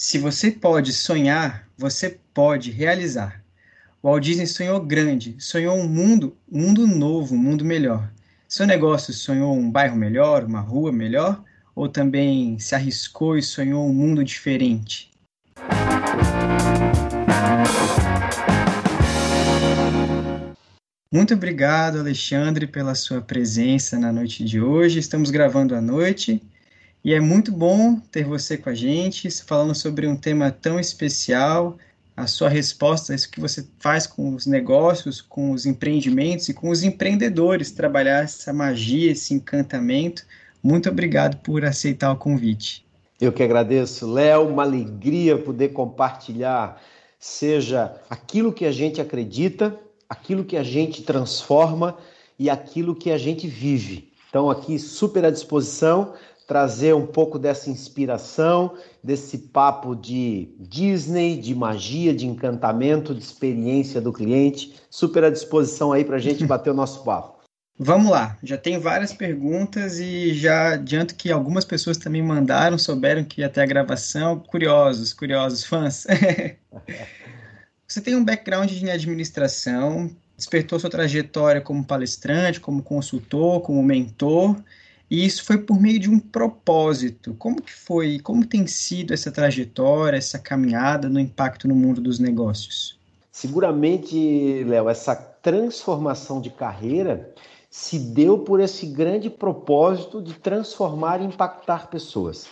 Se você pode sonhar, você pode realizar. O Walt Disney sonhou grande, sonhou um mundo, um mundo novo, um mundo melhor. Seu negócio sonhou um bairro melhor, uma rua melhor? Ou também se arriscou e sonhou um mundo diferente? Muito obrigado, Alexandre, pela sua presença na noite de hoje. Estamos gravando à noite e é muito bom ter você com a gente, falando sobre um tema tão especial. A sua resposta, isso que você faz com os negócios, com os empreendimentos e com os empreendedores, trabalhar essa magia, esse encantamento. Muito obrigado por aceitar o convite. Eu que agradeço, Léo, uma alegria poder compartilhar, seja aquilo que a gente acredita, aquilo que a gente transforma e aquilo que a gente vive. Então, aqui, super à disposição, trazer um pouco dessa inspiração, desse papo de Disney, de magia, de encantamento, de experiência do cliente. Super à disposição aí para a gente bater o nosso papo. Vamos lá, já tem várias perguntas e já adianto que algumas pessoas também mandaram, souberam que ia ter a gravação. Curiosos, curiosos, fãs. Você tem um background em administração, despertou sua trajetória como palestrante, como consultor, como mentor, e isso foi por meio de um propósito. Como que foi, como tem sido essa trajetória, essa caminhada no impacto no mundo dos negócios? Seguramente, Léo, essa transformação de carreira se deu por esse grande propósito de transformar e impactar pessoas.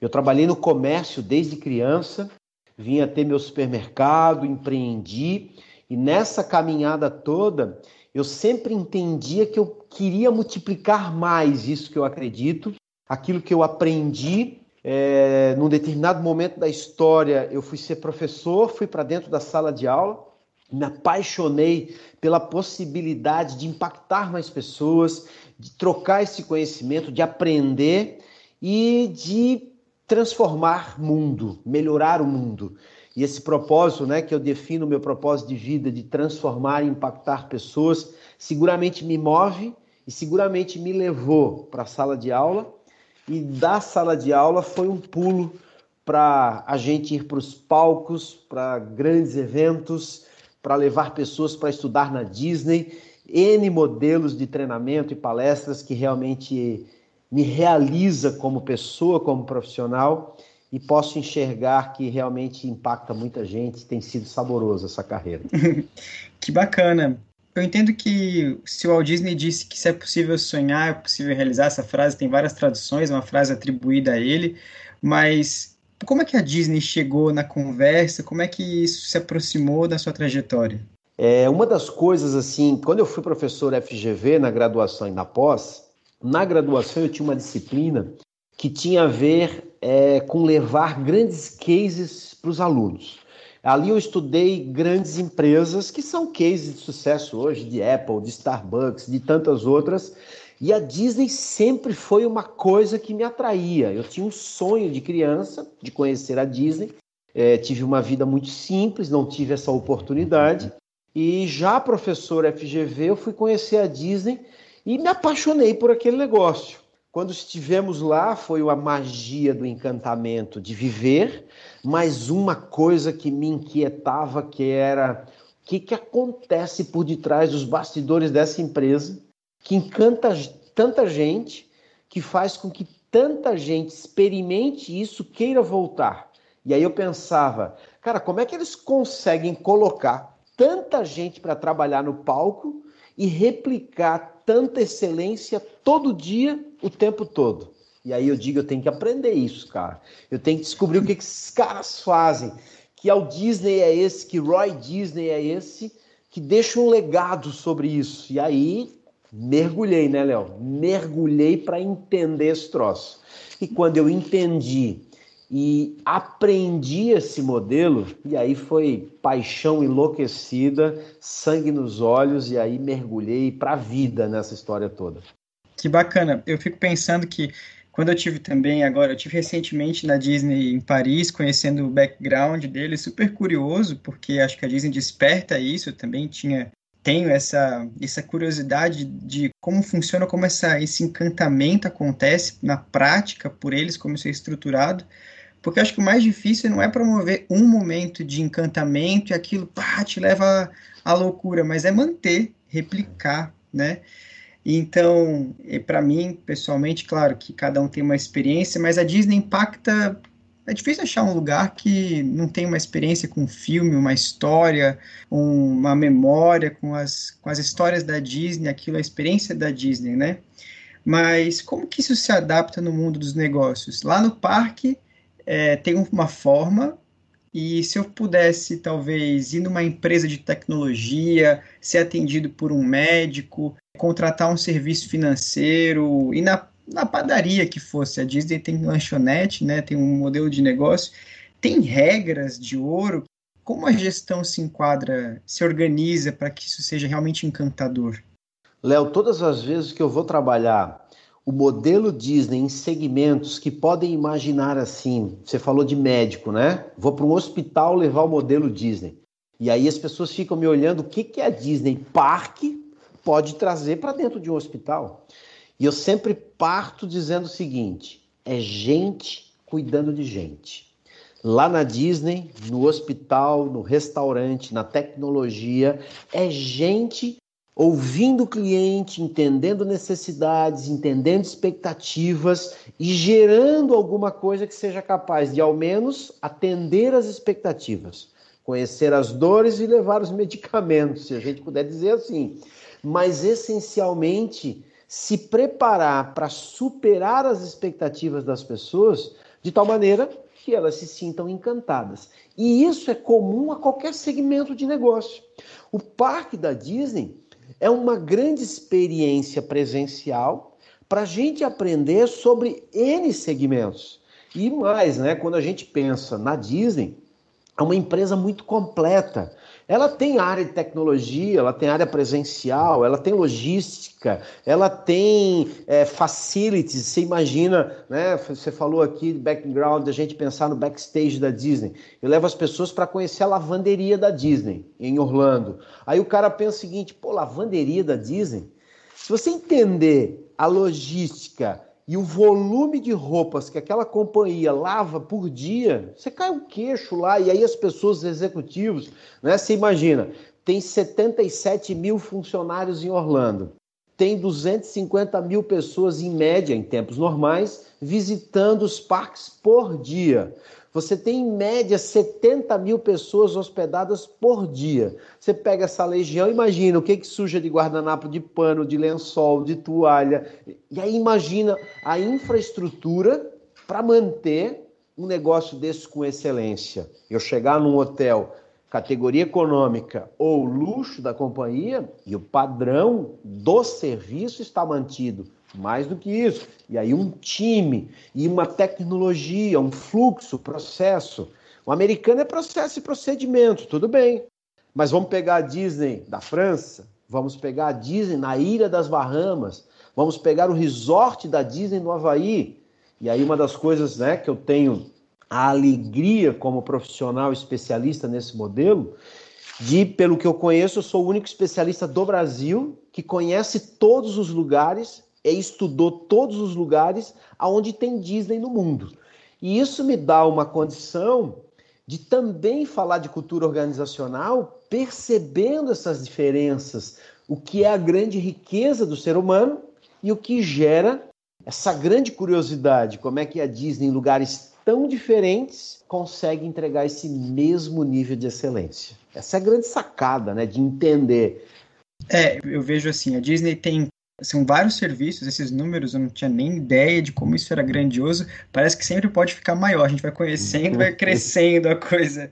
Eu trabalhei no comércio desde criança, vim a ter meu supermercado, empreendi, e nessa caminhada toda, eu sempre entendia que eu queria multiplicar mais isso que eu acredito, aquilo que eu aprendi. É, num determinado momento da história, eu fui ser professor, fui para dentro da sala de aula, me apaixonei pela possibilidade de impactar mais pessoas, de trocar esse conhecimento, de aprender e de transformar mundo, melhorar o mundo. E esse propósito, né, que eu defino o meu propósito de vida, de transformar e impactar pessoas, seguramente me move e seguramente me levou para a sala de aula. E da sala de aula foi um pulo para a gente ir para os palcos, para grandes eventos, para levar pessoas para estudar na Disney, N modelos de treinamento e palestras que realmente me realiza como pessoa, como profissional e posso enxergar que realmente impacta muita gente, tem sido saboroso essa carreira. que bacana. Eu entendo que se o Walt Disney disse que se é possível sonhar, é possível realizar, essa frase tem várias traduções, uma frase atribuída a ele, mas como é que a Disney chegou na conversa? Como é que isso se aproximou da sua trajetória? É, uma das coisas, assim, quando eu fui professor FGV na graduação e na pós, na graduação eu tinha uma disciplina que tinha a ver é, com levar grandes cases para os alunos. Ali eu estudei grandes empresas que são cases de sucesso hoje, de Apple, de Starbucks, de tantas outras, e a Disney sempre foi uma coisa que me atraía. Eu tinha um sonho de criança de conhecer a Disney. É, tive uma vida muito simples, não tive essa oportunidade. E já professor FGV, eu fui conhecer a Disney e me apaixonei por aquele negócio. Quando estivemos lá, foi a magia do encantamento de viver, mas uma coisa que me inquietava que era o que, que acontece por detrás dos bastidores dessa empresa que encanta tanta gente, que faz com que tanta gente experimente isso, queira voltar. E aí eu pensava, cara, como é que eles conseguem colocar tanta gente para trabalhar no palco e replicar tanta excelência todo dia, o tempo todo? E aí eu digo, eu tenho que aprender isso, cara. Eu tenho que descobrir o que, que esses caras fazem. Que o Disney é esse, que Roy Disney é esse, que deixa um legado sobre isso. E aí mergulhei, né, Léo? Mergulhei para entender esse troço. E quando eu entendi e aprendi esse modelo, e aí foi paixão enlouquecida, sangue nos olhos, e aí mergulhei para a vida nessa história toda. Que bacana. Eu fico pensando que quando eu tive também agora, eu tive recentemente na Disney em Paris, conhecendo o background dele, super curioso, porque acho que a Disney desperta isso, eu também tinha tenho essa, essa curiosidade de como funciona, como essa, esse encantamento acontece na prática por eles, como isso é estruturado. Porque acho que o mais difícil não é promover um momento de encantamento e aquilo pá, te leva à loucura, mas é manter, replicar, né? Então, para mim, pessoalmente, claro que cada um tem uma experiência, mas a Disney impacta. É difícil achar um lugar que não tem uma experiência com um filme, uma história, uma memória com as, com as histórias da Disney, aquilo, a experiência da Disney, né? Mas como que isso se adapta no mundo dos negócios? Lá no parque é, tem uma forma, e se eu pudesse, talvez, ir numa empresa de tecnologia, ser atendido por um médico, contratar um serviço financeiro, e na, na padaria que fosse, a Disney tem lanchonete, né, tem um modelo de negócio, tem regras de ouro. Como a gestão se enquadra, se organiza para que isso seja realmente encantador? Léo, todas as vezes que eu vou trabalhar o modelo Disney em segmentos que podem imaginar assim, você falou de médico, né? Vou para um hospital levar o modelo Disney. E aí as pessoas ficam me olhando, o que, que a Disney Parque pode trazer para dentro de um hospital? E eu sempre parto dizendo o seguinte: é gente cuidando de gente. Lá na Disney, no hospital, no restaurante, na tecnologia, é gente ouvindo o cliente, entendendo necessidades, entendendo expectativas e gerando alguma coisa que seja capaz de, ao menos, atender as expectativas, conhecer as dores e levar os medicamentos, se a gente puder dizer assim. Mas, essencialmente, se preparar para superar as expectativas das pessoas de tal maneira que elas se sintam encantadas. E isso é comum a qualquer segmento de negócio. O parque da Disney é uma grande experiência presencial para a gente aprender sobre N segmentos. E mais, né, quando a gente pensa na Disney, é uma empresa muito completa. Ela tem área de tecnologia, ela tem área presencial, ela tem logística, ela tem é, facilities. Você imagina, né? Você falou aqui de background, da gente pensar no backstage da Disney. Eu levo as pessoas para conhecer a lavanderia da Disney, em Orlando. Aí o cara pensa o seguinte: pô, lavanderia da Disney? Se você entender a logística, e o volume de roupas que aquela companhia lava por dia, você cai o queixo lá, e aí as pessoas, os executivos, né? Você imagina, tem 77 mil funcionários em Orlando, tem 250 mil pessoas em média, em tempos normais, visitando os parques por dia. Você tem em média 70 mil pessoas hospedadas por dia. Você pega essa legião, imagina o que, que suja de guardanapo, de pano, de lençol, de toalha. E aí imagina a infraestrutura para manter um negócio desse com excelência. Eu chegar num hotel categoria econômica ou luxo da companhia e o padrão do serviço está mantido. Mais do que isso. E aí um time e uma tecnologia, um fluxo, processo. O americano é processo e procedimento, tudo bem. Mas vamos pegar a Disney da França, vamos pegar a Disney na Ilha das Bahamas, vamos pegar o resort da Disney no Havaí. E aí uma das coisas né, que eu tenho a alegria como profissional especialista nesse modelo, de, pelo que eu conheço, eu sou o único especialista do Brasil que conhece todos os lugares estudou todos os lugares aonde tem Disney no mundo. E isso me dá uma condição de também falar de cultura organizacional, percebendo essas diferenças, o que é a grande riqueza do ser humano e o que gera essa grande curiosidade, como é que a Disney em lugares tão diferentes consegue entregar esse mesmo nível de excelência. Essa é a grande sacada, né, de entender. É, eu vejo assim, a Disney tem são vários serviços, esses números eu não tinha nem ideia de como isso era grandioso. Parece que sempre pode ficar maior, a gente vai conhecendo, vai crescendo a coisa.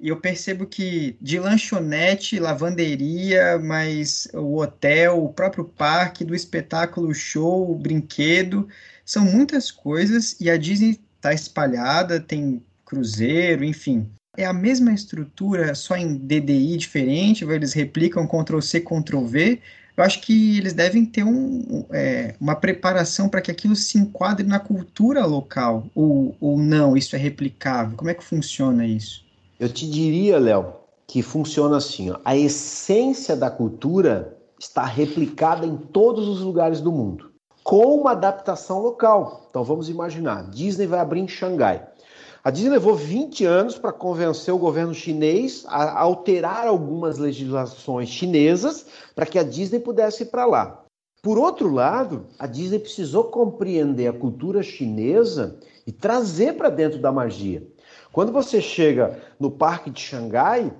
E eu percebo que de lanchonete, lavanderia, mas o hotel, o próprio parque, do espetáculo, show, brinquedo, são muitas coisas e a Disney está espalhada, tem cruzeiro, enfim. É a mesma estrutura, só em DDI diferente, eles replicam Ctrl-C, Ctrl-V, eu acho que eles devem ter um, é, uma preparação para que aquilo se enquadre na cultura local, ou, ou não, isso é replicável? Como é que funciona isso? Eu te diria, Léo, que funciona assim: ó, a essência da cultura está replicada em todos os lugares do mundo, com uma adaptação local. Então vamos imaginar: Disney vai abrir em Xangai. A Disney levou 20 anos para convencer o governo chinês a alterar algumas legislações chinesas para que a Disney pudesse ir para lá. Por outro lado, a Disney precisou compreender a cultura chinesa e trazer para dentro da magia. Quando você chega no parque de Xangai,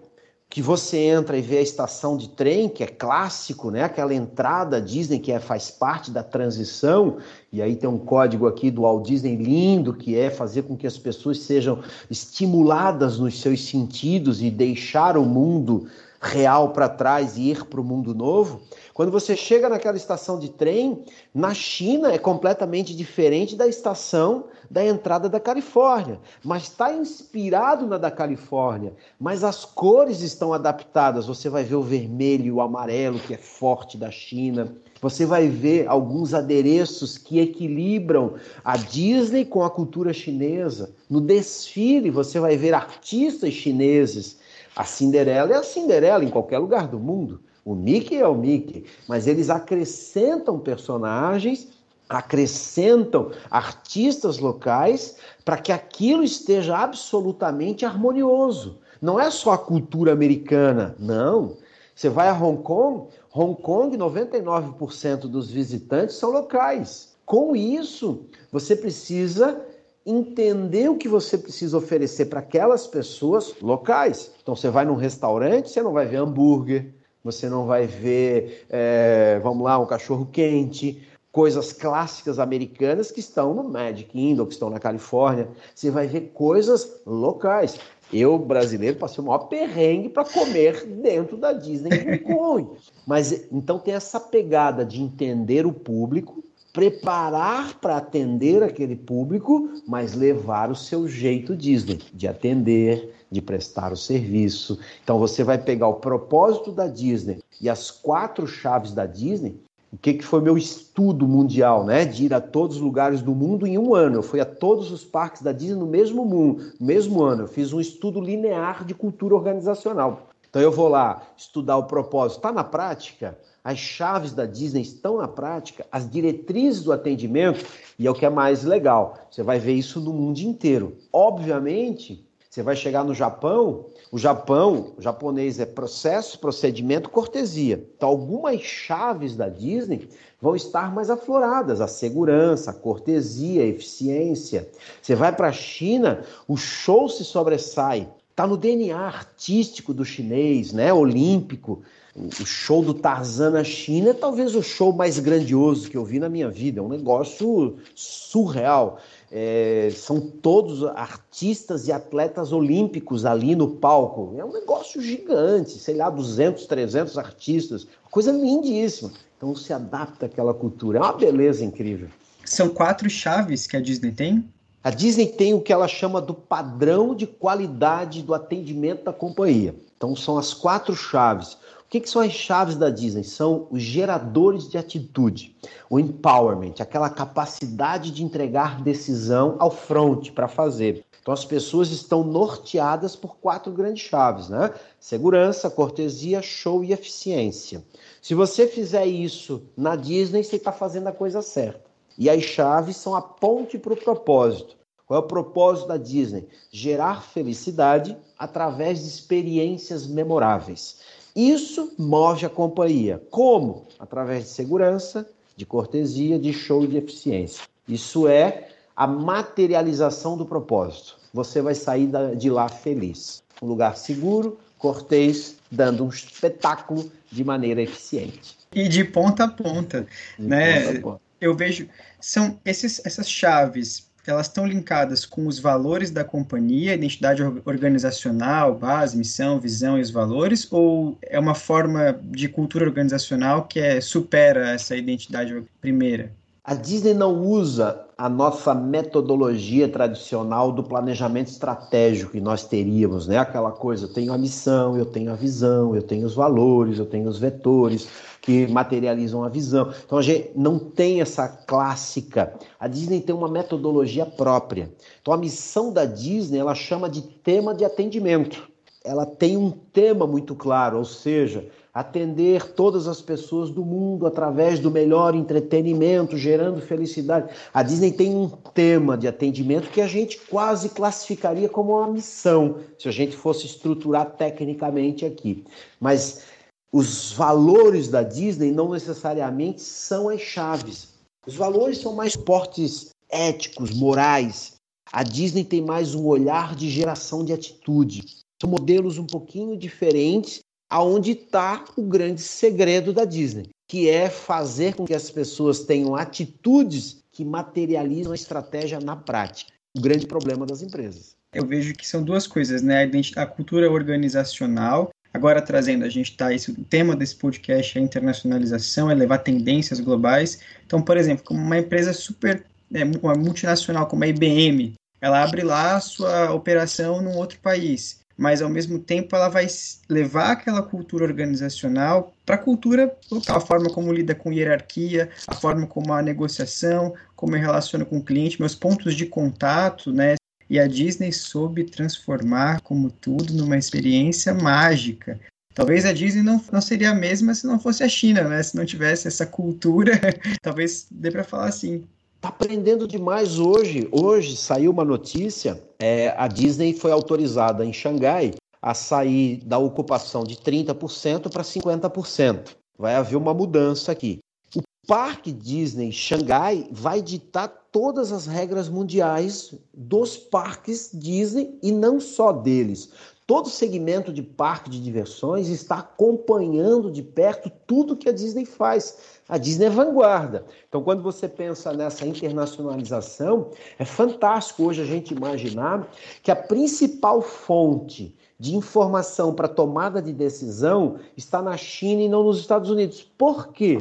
que você entra e vê a estação de trem, que é clássico, né? Aquela entrada Disney que é, faz parte da transição, e aí tem um código aqui do Walt Disney lindo, que é fazer com que as pessoas sejam estimuladas nos seus sentidos e deixar o mundo real para trás e ir para o mundo novo. Quando você chega naquela estação de trem, na China é completamente diferente da estação da entrada da Califórnia, mas está inspirado na da Califórnia, mas as cores estão adaptadas. Você vai ver o vermelho e o amarelo, que é forte da China. Você vai ver alguns adereços que equilibram a Disney com a cultura chinesa. No desfile, você vai ver artistas chineses. A Cinderela é a Cinderela em qualquer lugar do mundo. O Mickey é o Mickey, mas eles acrescentam personagens, acrescentam artistas locais para que aquilo esteja absolutamente harmonioso. Não é só a cultura americana, não. Você vai a Hong Kong, Hong Kong, 99% dos visitantes são locais. Com isso, você precisa entender o que você precisa oferecer para aquelas pessoas locais. Então, você vai num restaurante, você não vai ver hambúrguer, você não vai ver, é, vamos lá, um cachorro quente, coisas clássicas americanas que estão no Magic Kingdom, que estão na Califórnia. Você vai ver coisas locais. Eu, brasileiro, passei o maior perrengue para comer dentro da Disney em Mas então tem essa pegada de entender o público, preparar para atender aquele público, mas levar o seu jeito Disney de atender, de prestar o serviço. Então você vai pegar o propósito da Disney e as quatro chaves da Disney. O que, que foi meu estudo mundial, né? De ir a todos os lugares do mundo em um ano. Eu fui a todos os parques da Disney no mesmo mundo, no mesmo ano. Eu fiz um estudo linear de cultura organizacional. Então eu vou lá estudar o propósito. Está na prática? As chaves da Disney estão na prática, as diretrizes do atendimento, e é o que é mais legal. Você vai ver isso no mundo inteiro. Obviamente, você vai chegar no Japão, o Japão, o japonês é processo, procedimento, cortesia. Então, algumas chaves da Disney vão estar mais afloradas: a segurança, a cortesia, a eficiência. Você vai para a China, o show se sobressai. Está no DNA artístico do chinês, né? Olímpico. O show do Tarzan na China é talvez o show mais grandioso que eu vi na minha vida. É um negócio surreal. É, são todos artistas e atletas olímpicos ali no palco. É um negócio gigante, sei lá, 200, 300 artistas, coisa lindíssima. Então se adapta àquela cultura, é uma beleza incrível. São quatro chaves que a Disney tem? A Disney tem o que ela chama do padrão de qualidade do atendimento da companhia. Então são as quatro chaves. O que, que, são as chaves da Disney? São os geradores de atitude, o empowerment, aquela capacidade de entregar decisão ao front para fazer. Então as pessoas estão norteadas por quatro grandes chaves, né? Segurança, cortesia, show e eficiência. Se você fizer isso na Disney, você está fazendo a coisa certa. E as chaves são a ponte para o propósito. Qual é o propósito da Disney? Gerar felicidade através de experiências memoráveis. Isso move a companhia. Como? Através de segurança, de cortesia, de show e de eficiência. Isso é a materialização do propósito. Você vai sair de lá feliz. Um lugar seguro, cortês, dando um espetáculo de maneira eficiente. E de ponta a ponta, de né? Ponta a ponta. Eu vejo são esses, essas chaves elas estão linkadas com os valores da companhia, identidade organizacional, base, missão, visão e os valores, ou é uma forma de cultura organizacional que é, supera essa identidade primeira? A Disney não usa a nossa metodologia tradicional do planejamento estratégico que nós teríamos, né? Aquela coisa, eu tenho a missão, eu tenho a visão, eu tenho os valores, eu tenho os vetores que materializam a visão. Então a gente não tem essa clássica. A Disney tem uma metodologia própria. Então a missão da Disney, ela chama de tema de atendimento ela tem um tema muito claro, ou seja, atender todas as pessoas do mundo através do melhor entretenimento, gerando felicidade. A Disney tem um tema de atendimento que a gente quase classificaria como uma missão, se a gente fosse estruturar tecnicamente aqui. Mas os valores da Disney não necessariamente são as chaves. Os valores são mais fortes éticos, morais. A Disney tem mais um olhar de geração de atitude. São modelos um pouquinho diferentes, aonde está o grande segredo da Disney, que é fazer com que as pessoas tenham atitudes que materializam a estratégia na prática. O grande problema das empresas. Eu vejo que são duas coisas, né? A, cultura organizacional Agora trazendo, a gente está, o tema desse podcast é internacionalização, é levar tendências globais. Então, por exemplo, como uma empresa super, é, uma multinacional como a IBM, ela abre lá a sua operação num outro país, mas ao mesmo tempo ela vai levar aquela cultura organizacional para a cultura local, a forma como lida com hierarquia, a forma como a negociação, como eu relaciono com o cliente, meus pontos de contato, né, e a Disney soube transformar, como tudo, numa experiência mágica. Talvez a Disney não, não seria a mesma se não fosse a China, né? Se não tivesse essa cultura, talvez dê para falar assim. Tá aprendendo demais hoje. Hoje saiu uma notícia: é, a Disney foi autorizada em Xangai a sair da ocupação de 30% para 50%. Vai haver uma mudança aqui. O Parque Disney Xangai vai ditar todas as regras mundiais dos parques Disney e não só deles. Todo segmento de parque de diversões está acompanhando de perto tudo que a Disney faz. A Disney é vanguarda. Então, quando você pensa nessa internacionalização, é fantástico hoje a gente imaginar que a principal fonte de informação para tomada de decisão está na China e não nos Estados Unidos. Por quê?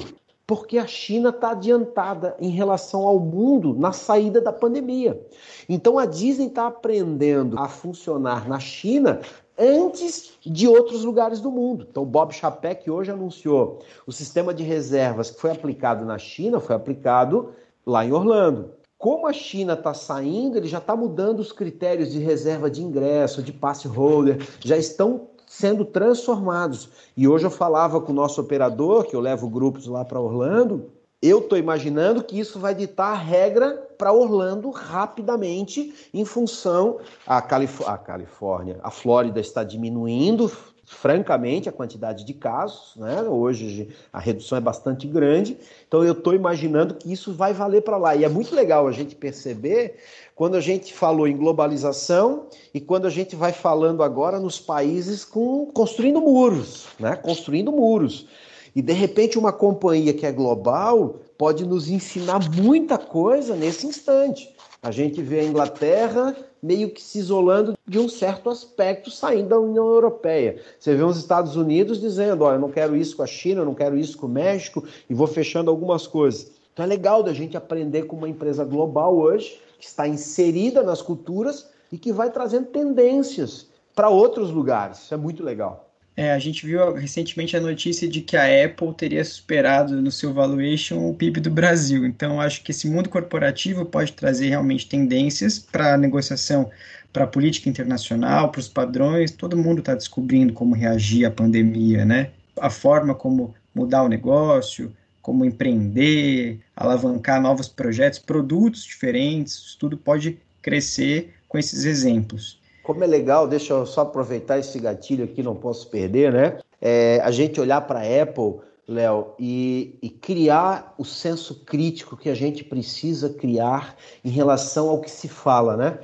Porque a China está adiantada em relação ao mundo na saída da pandemia. Então a Disney está aprendendo a funcionar na China antes de outros lugares do mundo. Então Bob Chapek hoje anunciou o sistema de reservas que foi aplicado na China foi aplicado lá em Orlando. Como a China está saindo, ele já está mudando os critérios de reserva de ingresso, de passe holder, já estão sendo transformados. E hoje eu falava com o nosso operador, que eu levo grupos lá para Orlando, eu estou imaginando que isso vai ditar a regra para Orlando rapidamente, em função a, Calif a Califórnia, a Flórida está diminuindo francamente a quantidade de casos, né? Hoje a redução é bastante grande, então eu estou imaginando que isso vai valer para lá. E é muito legal a gente perceber quando a gente falou em globalização e quando a gente vai falando agora nos países com construindo muros, né? Construindo muros. E de repente uma companhia que é global pode nos ensinar muita coisa nesse instante. A gente vê a Inglaterra meio que se isolando de um certo aspecto, saindo da União Europeia. Você vê os Estados Unidos dizendo: Olha, eu não quero isso com a China, eu não quero isso com o México, e vou fechando algumas coisas. Então é legal da gente aprender com uma empresa global hoje, que está inserida nas culturas e que vai trazendo tendências para outros lugares. Isso é muito legal. É, a gente viu recentemente a notícia de que a Apple teria superado no seu valuation o PIB do Brasil. Então, acho que esse mundo corporativo pode trazer realmente tendências para a negociação, para a política internacional, para os padrões. Todo mundo está descobrindo como reagir à pandemia, né? A forma como mudar o negócio, como empreender, alavancar novos projetos, produtos diferentes, tudo pode crescer com esses exemplos. Como é legal, deixa eu só aproveitar esse gatilho aqui, não posso perder, né? É, a gente olhar para a Apple, Léo, e, e, criar o senso crítico que a gente precisa criar em relação ao que se fala, né?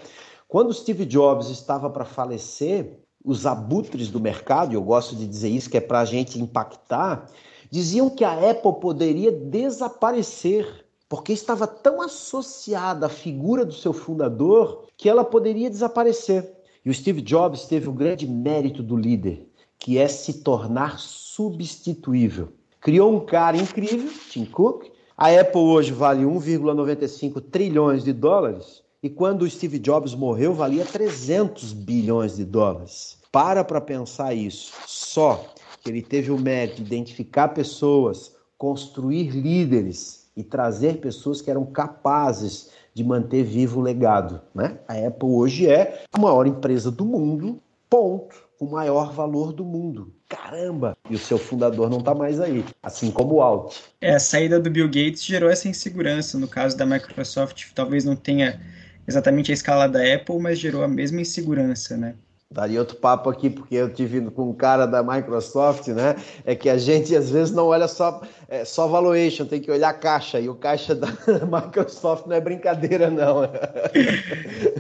Quando Steve Jobs estava para falecer, os abutres do mercado, eu gosto de dizer isso, que é para a gente impactar, diziam que a Apple poderia desaparecer porque estava tão associada à figura do seu fundador que ela poderia desaparecer. E o Steve Jobs teve o grande mérito do líder, que é se tornar substituível. Criou um cara incrível, Tim Cook. A Apple hoje vale 1,95 trilhões de dólares e quando o Steve Jobs morreu valia 300 bilhões de dólares. Para para pensar isso. Só que ele teve o mérito de identificar pessoas, construir líderes e trazer pessoas que eram capazes de manter vivo o legado. Né? A Apple hoje é a maior empresa do mundo Ponto. O maior valor do mundo. Caramba! E o seu fundador não está mais aí, assim como o Alt. É, a saída do Bill Gates gerou essa insegurança. No caso da Microsoft, talvez não tenha exatamente a escala da Apple, mas gerou a mesma insegurança, né? Daria outro papo aqui, porque eu tive com um cara da Microsoft, né? É que a gente às vezes não olha só, é, só valuation, tem que olhar a caixa. E o caixa da Microsoft não é brincadeira, não.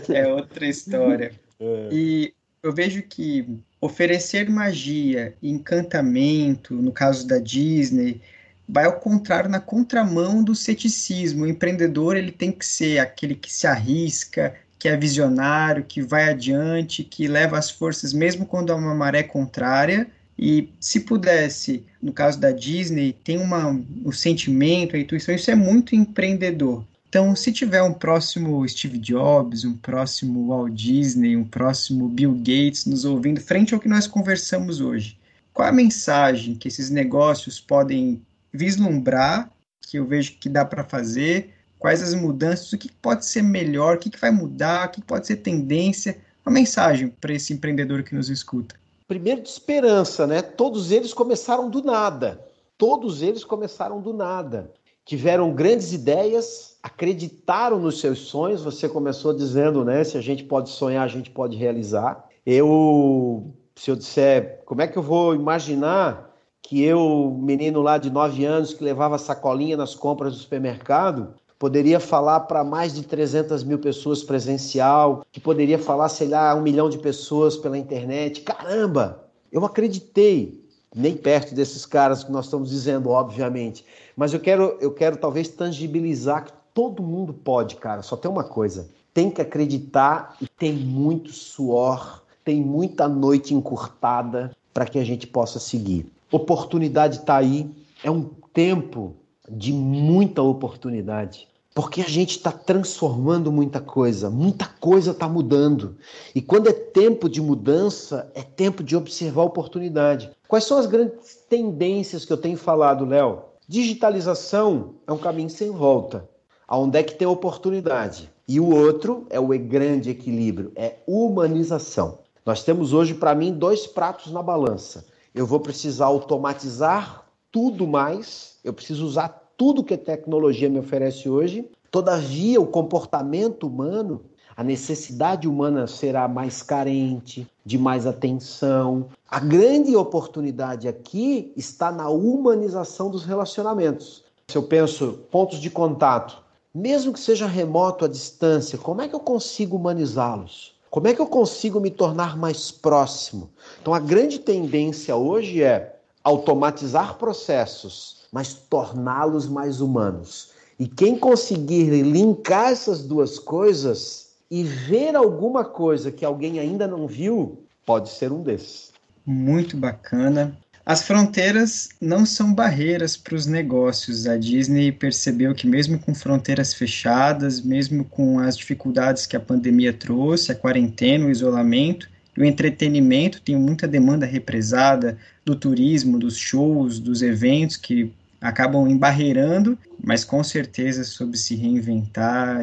É outra história. É. E eu vejo que oferecer magia e encantamento, no caso da Disney, vai ao contrário, na contramão do ceticismo. O empreendedor ele tem que ser aquele que se arrisca, que é visionário, que vai adiante, que leva as forças mesmo quando há uma maré contrária. E se pudesse, no caso da Disney, tem uma, o sentimento, a intuição, isso é muito empreendedor. Então, se tiver um próximo Steve Jobs, um próximo Walt Disney, um próximo Bill Gates nos ouvindo, frente ao que nós conversamos hoje, qual a mensagem que esses negócios podem vislumbrar, que eu vejo que dá para fazer, quais as mudanças, o que pode ser melhor, o que vai mudar, o que pode ser tendência, uma mensagem para esse empreendedor que nos escuta. Primeiro de esperança, né? Todos eles começaram do nada. Todos eles começaram do nada. Tiveram grandes ideias, acreditaram nos seus sonhos. Você começou dizendo, né? Se a gente pode sonhar, a gente pode realizar. Eu, se eu disser, como é que eu vou imaginar que eu, menino lá de 9 anos que levava sacolinha nas compras do supermercado, poderia falar para mais de 300 mil pessoas presencial, que poderia falar, sei lá, um milhão de pessoas pela internet. Caramba! Eu acreditei, nem perto desses caras que nós estamos dizendo, obviamente. Mas eu quero, eu quero talvez tangibilizar que todo mundo pode, cara. Só tem uma coisa: tem que acreditar e tem muito suor, tem muita noite encurtada para que a gente possa seguir oportunidade está aí, é um tempo de muita oportunidade. Porque a gente está transformando muita coisa, muita coisa está mudando. E quando é tempo de mudança, é tempo de observar a oportunidade. Quais são as grandes tendências que eu tenho falado, Léo? Digitalização é um caminho sem volta. Aonde é que tem oportunidade? E o outro é o grande equilíbrio, é humanização. Nós temos hoje, para mim, dois pratos na balança eu vou precisar automatizar tudo mais, eu preciso usar tudo que a tecnologia me oferece hoje. Todavia, o comportamento humano, a necessidade humana será mais carente, de mais atenção. A grande oportunidade aqui está na humanização dos relacionamentos. Se eu penso pontos de contato, mesmo que seja remoto à distância, como é que eu consigo humanizá-los? Como é que eu consigo me tornar mais próximo? Então, a grande tendência hoje é automatizar processos, mas torná-los mais humanos. E quem conseguir linkar essas duas coisas e ver alguma coisa que alguém ainda não viu, pode ser um desses. Muito bacana. As fronteiras não são barreiras para os negócios. A Disney percebeu que, mesmo com fronteiras fechadas, mesmo com as dificuldades que a pandemia trouxe, a quarentena, o isolamento, o entretenimento tem muita demanda represada do turismo, dos shows, dos eventos que acabam embarreirando, mas com certeza sobre se reinventar.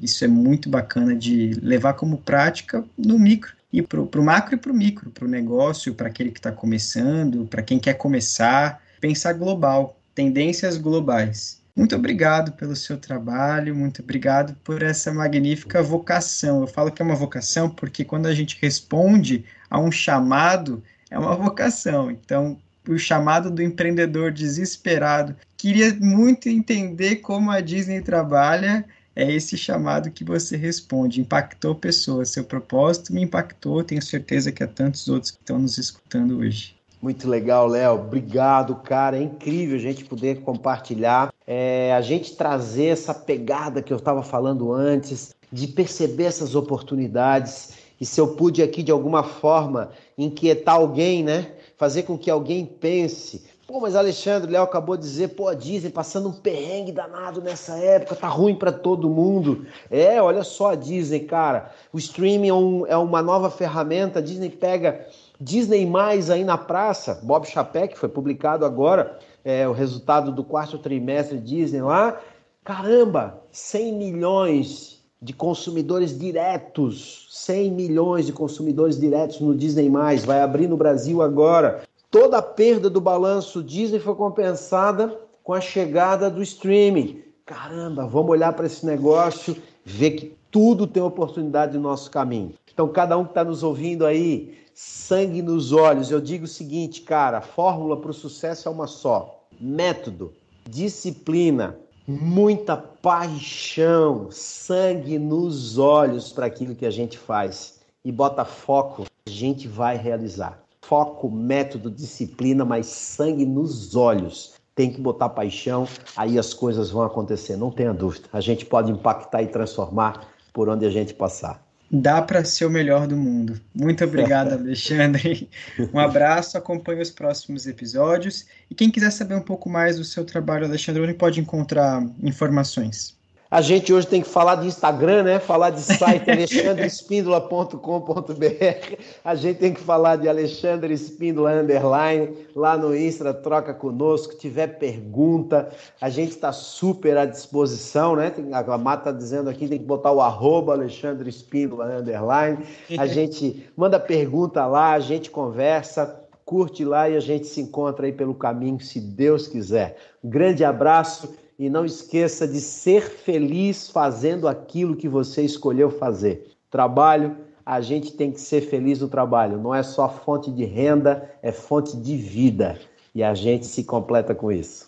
isso é muito bacana de levar como prática no micro e para o macro e para o micro, para o negócio, para aquele que está começando, para quem quer começar, pensar global, tendências globais. Muito obrigado pelo seu trabalho, muito obrigado por essa magnífica vocação. Eu falo que é uma vocação porque quando a gente responde a um chamado, é uma vocação. Então, o chamado do empreendedor desesperado. Queria muito entender como a Disney trabalha é esse chamado que você responde. Impactou pessoas, seu propósito me impactou, tenho certeza que há tantos outros que estão nos escutando hoje. Muito legal, Léo. Obrigado, cara. É incrível a gente poder compartilhar, é, a gente trazer essa pegada que eu estava falando antes, de perceber essas oportunidades. E se eu pude aqui de alguma forma inquietar alguém, né? Fazer com que alguém pense, Pô, mas Alexandre, Léo acabou de dizer, pô, a Disney passando um perrengue danado nessa época, tá ruim para todo mundo. É, olha só a Disney, cara. O streaming é, um, é uma nova ferramenta. A Disney pega Disney mais aí na praça. Bob Chapek, foi publicado agora, é, o resultado do quarto trimestre Disney lá. Caramba, 100 milhões de consumidores diretos, 100 milhões de consumidores diretos no Disney+, vai abrir no Brasil agora. Toda a perda do balanço Disney foi compensada com a chegada do streaming. Caramba, vamos olhar para esse negócio, ver que tudo tem oportunidade no nosso caminho. Então, cada um que está nos ouvindo aí, sangue nos olhos. Eu digo o seguinte, cara, a fórmula para o sucesso é uma só: método, disciplina, muita paixão, sangue nos olhos para aquilo que a gente faz e bota foco, a gente vai realizar. Foco, método, disciplina, mas sangue nos olhos. Tem que botar paixão, aí as coisas vão acontecer, não tenha dúvida. A gente pode impactar e transformar por onde a gente passar. Dá para ser o melhor do mundo. Muito obrigado, Alexandre. Um abraço, acompanhe os próximos episódios. E quem quiser saber um pouco mais do seu trabalho, Alexandre, onde pode encontrar informações? A gente hoje tem que falar de Instagram, né? Falar de site alexandrespíndola.com.br. A gente tem que falar de Alexandre Espíndola Underline. Lá no Insta, troca conosco. Tiver pergunta, a gente está super à disposição, né? A Mata está dizendo aqui, tem que botar o arroba Alexandre Espíndola Underline. A gente manda pergunta lá, a gente conversa curte lá e a gente se encontra aí pelo caminho, se Deus quiser. Um grande abraço e não esqueça de ser feliz fazendo aquilo que você escolheu fazer. Trabalho, a gente tem que ser feliz no trabalho. Não é só fonte de renda, é fonte de vida. E a gente se completa com isso.